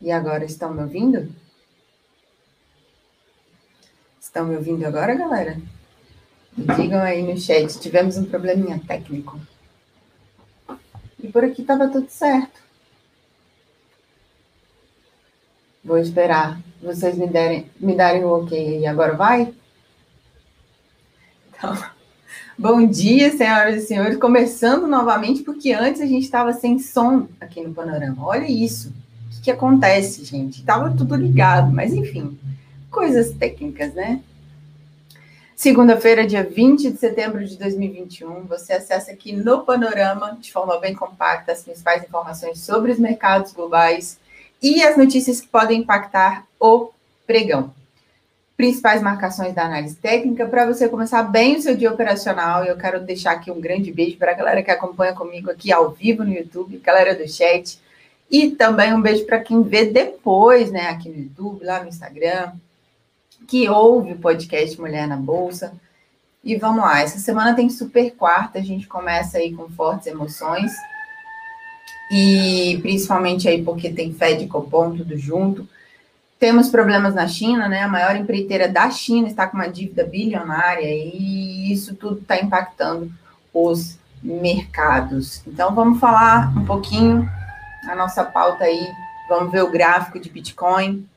E agora estão me ouvindo? Estão me ouvindo agora, galera? Me digam aí no chat, tivemos um probleminha técnico. E por aqui estava tudo certo. Vou esperar vocês me, derem, me darem o ok. E agora vai? Então, bom dia, senhoras e senhores. Começando novamente, porque antes a gente estava sem som aqui no panorama. Olha isso. Que, acontece, gente? Estava tudo ligado, mas enfim, coisas técnicas, né? Segunda-feira, dia 20 de setembro de 2021, você acessa aqui no Panorama, de forma bem compacta, as principais informações sobre os mercados globais e as notícias que podem impactar o pregão. Principais marcações da análise técnica para você começar bem o seu dia operacional. E eu quero deixar aqui um grande beijo para a galera que acompanha comigo aqui ao vivo no YouTube, galera do chat. E também um beijo para quem vê depois, né, aqui no YouTube, lá no Instagram, que ouve o podcast Mulher na Bolsa. E vamos lá, essa semana tem super quarta, a gente começa aí com fortes emoções. E principalmente aí porque tem Fed e Copom tudo junto. Temos problemas na China, né? A maior empreiteira da China está com uma dívida bilionária e isso tudo está impactando os mercados. Então vamos falar um pouquinho a nossa pauta aí. Vamos ver o gráfico de Bitcoin.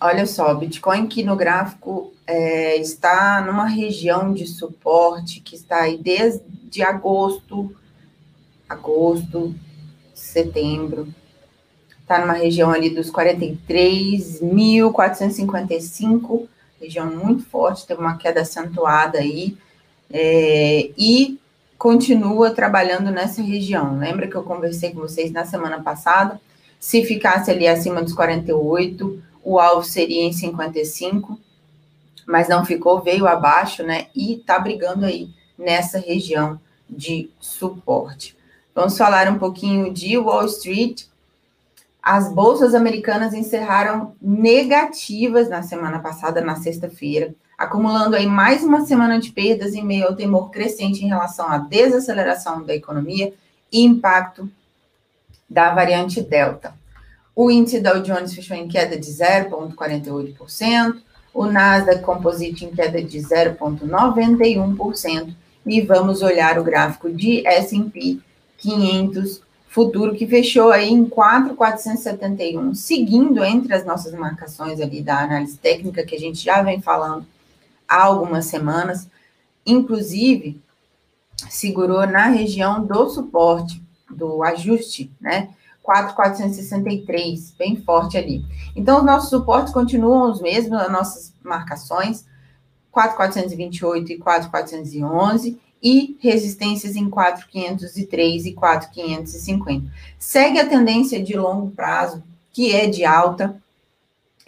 Olha só, Bitcoin que no gráfico é, está numa região de suporte que está aí desde agosto, agosto, setembro, está numa região ali dos 43.455, região muito forte, teve uma queda acentuada aí, é, e continua trabalhando nessa região. Lembra que eu conversei com vocês na semana passada? Se ficasse ali acima dos 48, o alvo seria em 55, mas não ficou, veio abaixo, né? E tá brigando aí nessa região de suporte. Vamos falar um pouquinho de Wall Street. As bolsas americanas encerraram negativas na semana passada, na sexta-feira, acumulando aí mais uma semana de perdas em meio ao temor crescente em relação à desaceleração da economia e impacto da variante Delta. O índice Dow Jones fechou em queda de 0,48%, o Nasdaq Composite em queda de 0,91%, e vamos olhar o gráfico de S&P 500 futuro que fechou aí em 4,471, seguindo entre as nossas marcações ali da análise técnica que a gente já vem falando há algumas semanas, inclusive segurou na região do suporte, do ajuste, né? 4,463, bem forte ali. Então, os nossos suportes continuam os mesmos, as nossas marcações, 4,428 e 4,411, e resistências em 4,503 e 4,550. Segue a tendência de longo prazo, que é de alta,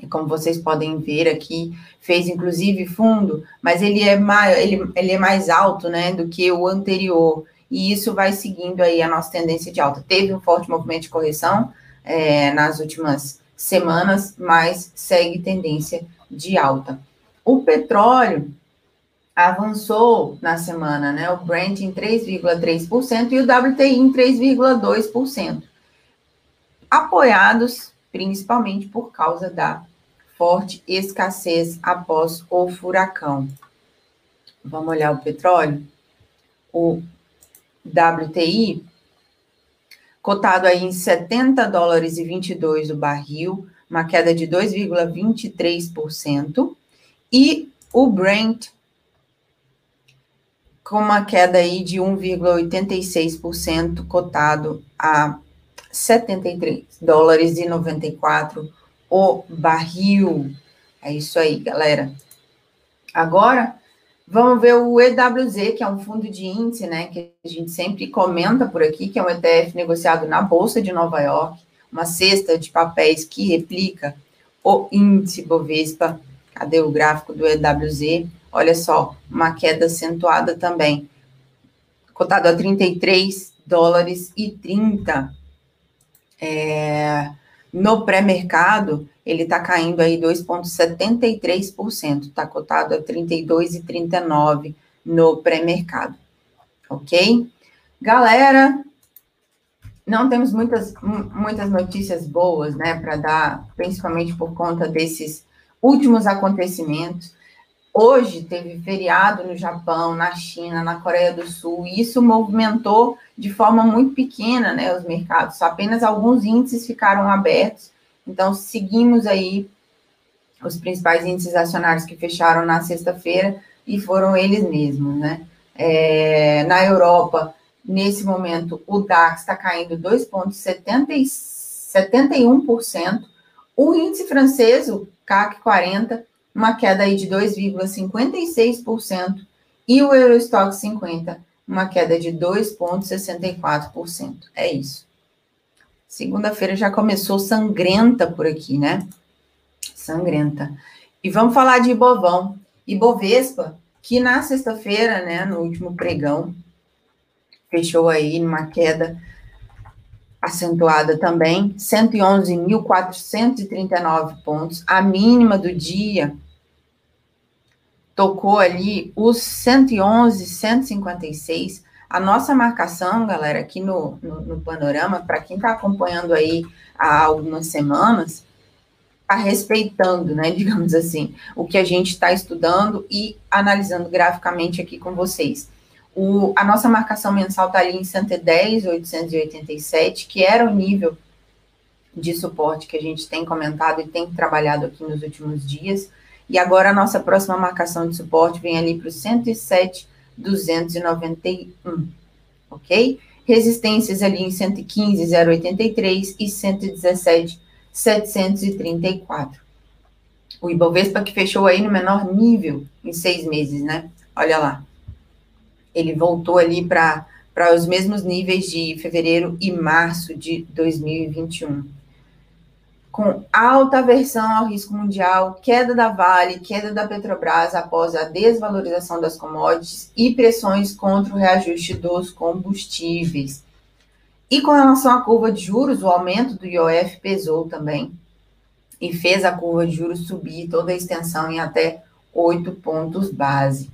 e como vocês podem ver aqui, fez inclusive fundo, mas ele é mais, ele, ele é mais alto, né, do que o anterior e isso vai seguindo aí a nossa tendência de alta. Teve um forte movimento de correção é, nas últimas semanas, mas segue tendência de alta. O petróleo avançou na semana, né? O Brent em 3,3% e o WTI em 3,2%. Apoiados principalmente por causa da forte escassez após o furacão. Vamos olhar o petróleo? O WTI, cotado aí em 70 dólares e 22 o barril, uma queda de 2,23%, e o Brent com uma queda aí de 1,86%, cotado a 73 dólares e 94 o barril. É isso aí, galera. Agora, Vamos ver o EWZ, que é um fundo de índice, né, que a gente sempre comenta por aqui, que é um ETF negociado na Bolsa de Nova York, uma cesta de papéis que replica o índice Bovespa. Cadê o gráfico do EWZ? Olha só, uma queda acentuada também. Cotado a 33 dólares e 30. É, no pré-mercado, ele está caindo aí 2,73%, está cotado a 32,39 no pré-mercado, ok? Galera, não temos muitas, muitas notícias boas, né, para dar, principalmente por conta desses últimos acontecimentos. Hoje teve feriado no Japão, na China, na Coreia do Sul, e isso movimentou de forma muito pequena né, os mercados. Apenas alguns índices ficaram abertos. Então, seguimos aí os principais índices acionários que fecharam na sexta-feira e foram eles mesmos, né? É, na Europa, nesse momento, o DAX está caindo 2,71%. O índice francês, o CAC 40, uma queda aí de 2,56%. E o Eurostock 50, uma queda de 2,64%. É isso. Segunda-feira já começou sangrenta por aqui, né? Sangrenta. E vamos falar de Ibovão. Ibovespa, que na sexta-feira, né, no último pregão, fechou aí numa queda acentuada também, 111.439 pontos, a mínima do dia tocou ali os 111, 156. A nossa marcação, galera, aqui no, no, no panorama, para quem está acompanhando aí há algumas semanas, está respeitando, né, digamos assim, o que a gente está estudando e analisando graficamente aqui com vocês. O, a nossa marcação mensal está ali em 110,887, que era o nível de suporte que a gente tem comentado e tem trabalhado aqui nos últimos dias. E agora a nossa próxima marcação de suporte vem ali para o 107,291, ok? Resistências ali em 115,083 e 117,734. O Ibovespa que fechou aí no menor nível em seis meses, né? Olha lá ele voltou ali para os mesmos níveis de fevereiro e março de 2021. Com alta aversão ao risco mundial, queda da Vale, queda da Petrobras após a desvalorização das commodities e pressões contra o reajuste dos combustíveis. E com relação à curva de juros, o aumento do IOF pesou também e fez a curva de juros subir toda a extensão em até 8 pontos base.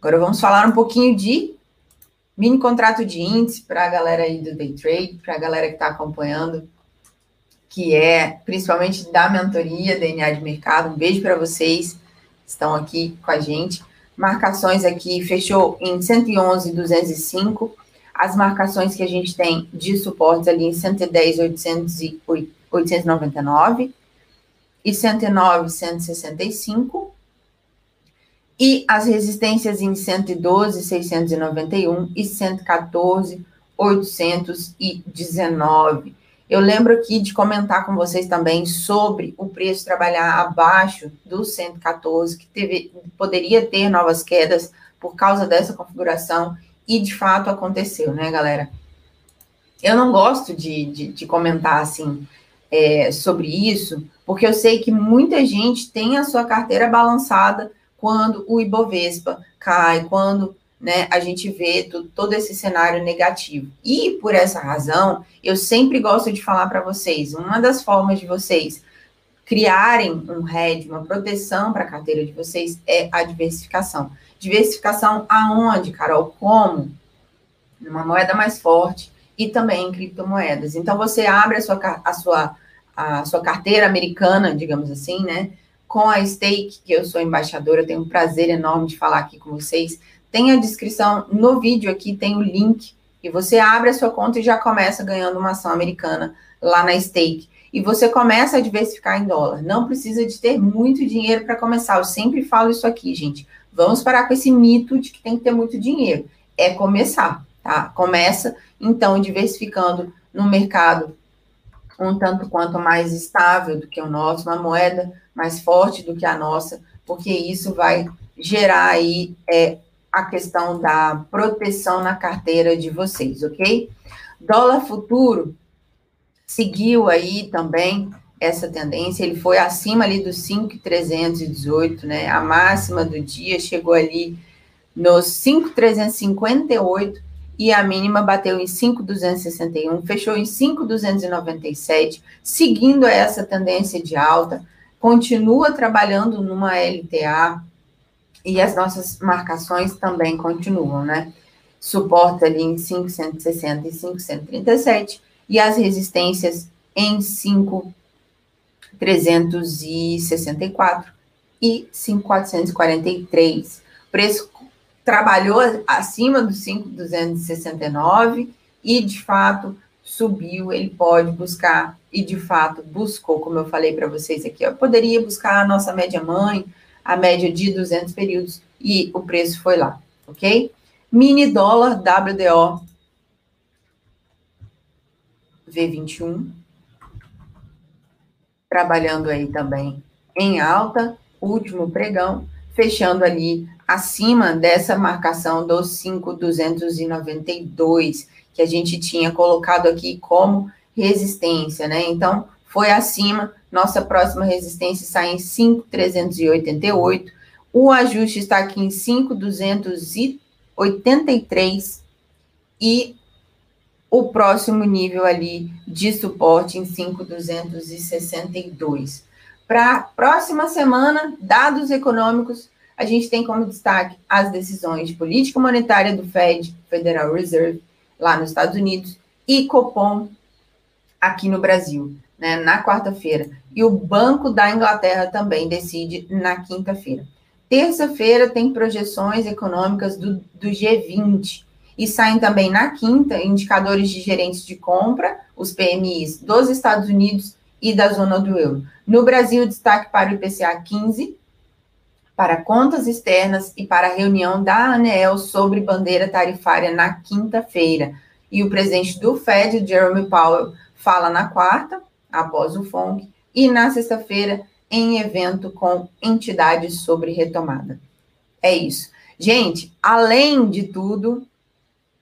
Agora vamos falar um pouquinho de mini contrato de índice para a galera aí do day trade, para a galera que está acompanhando, que é principalmente da mentoria DNA de mercado. Um beijo para vocês, estão aqui com a gente. Marcações aqui fechou em 111,205. As marcações que a gente tem de suportes ali em 110,899 e 109,165 e as resistências em 112, 691 e 114, 819. Eu lembro aqui de comentar com vocês também sobre o preço trabalhar abaixo do 114, que teve, poderia ter novas quedas por causa dessa configuração, e de fato aconteceu, né, galera? Eu não gosto de, de, de comentar assim é, sobre isso, porque eu sei que muita gente tem a sua carteira balançada quando o Ibovespa cai, quando né, a gente vê todo esse cenário negativo. E por essa razão, eu sempre gosto de falar para vocês, uma das formas de vocês criarem um hedge, uma proteção para a carteira de vocês é a diversificação. Diversificação aonde, Carol? Como? Numa moeda mais forte e também em criptomoedas. Então você abre a sua, a sua, a sua carteira americana, digamos assim, né? Com a Stake, que eu sou embaixadora, tenho um prazer enorme de falar aqui com vocês. Tem a descrição no vídeo aqui, tem o link, e você abre a sua conta e já começa ganhando uma ação americana lá na Stake. E você começa a diversificar em dólar. Não precisa de ter muito dinheiro para começar. Eu sempre falo isso aqui, gente. Vamos parar com esse mito de que tem que ter muito dinheiro. É começar, tá? Começa, então, diversificando no mercado um tanto quanto mais estável do que o nosso, uma moeda mais forte do que a nossa, porque isso vai gerar aí é, a questão da proteção na carteira de vocês, ok? Dólar futuro seguiu aí também essa tendência, ele foi acima ali dos 5,318, né? A máxima do dia chegou ali nos 5,358 e a mínima bateu em 5,261, fechou em 5,297, seguindo essa tendência de alta continua trabalhando numa LTA e as nossas marcações também continuam, né? Suporta ali em 560 e 537 e as resistências em 5,364 e 5,443. O preço trabalhou acima dos 5,269 e, de fato, subiu. Ele pode buscar, e de fato buscou, como eu falei para vocês aqui, ó, poderia buscar a nossa média mãe, a média de 200 períodos, e o preço foi lá, ok? Mini dólar WDO V21, trabalhando aí também em alta, último pregão, fechando ali acima dessa marcação dos 5,292, que a gente tinha colocado aqui como resistência, né? Então, foi acima, nossa próxima resistência está em 5,388, o ajuste está aqui em 5,283 e o próximo nível ali de suporte em 5,262. Para a próxima semana, dados econômicos, a gente tem como destaque as decisões de política monetária do Fed, Federal Reserve, lá nos Estados Unidos, e Copom aqui no Brasil, né, na quarta-feira. E o Banco da Inglaterra também decide na quinta-feira. Terça-feira tem projeções econômicas do, do G20 e saem também na quinta indicadores de gerentes de compra, os PMIs dos Estados Unidos e da zona do euro. No Brasil, destaque para o IPCA 15, para contas externas e para a reunião da ANEEL sobre bandeira tarifária na quinta-feira. E o presidente do Fed, Jeremy Powell, fala na quarta, após o FONC, e na sexta-feira, em evento com entidades sobre retomada. É isso. Gente, além de tudo,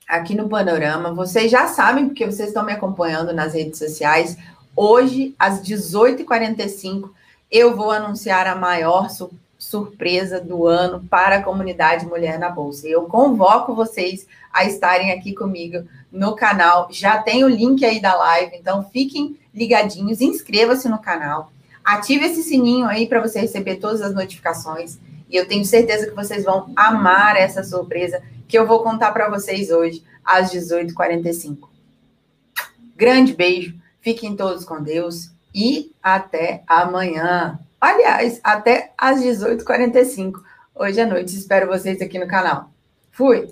aqui no Panorama, vocês já sabem, porque vocês estão me acompanhando nas redes sociais, hoje, às 18h45, eu vou anunciar a maior su surpresa do ano para a comunidade Mulher na Bolsa. Eu convoco vocês a estarem aqui comigo no canal. Já tem o link aí da live, então fiquem ligadinhos, inscreva-se no canal Ative esse sininho aí para você receber todas as notificações. E eu tenho certeza que vocês vão amar essa surpresa que eu vou contar para vocês hoje, às 18h45. Grande beijo, fiquem todos com Deus e até amanhã. Aliás, até às 18h45, hoje à noite. Espero vocês aqui no canal. Fui!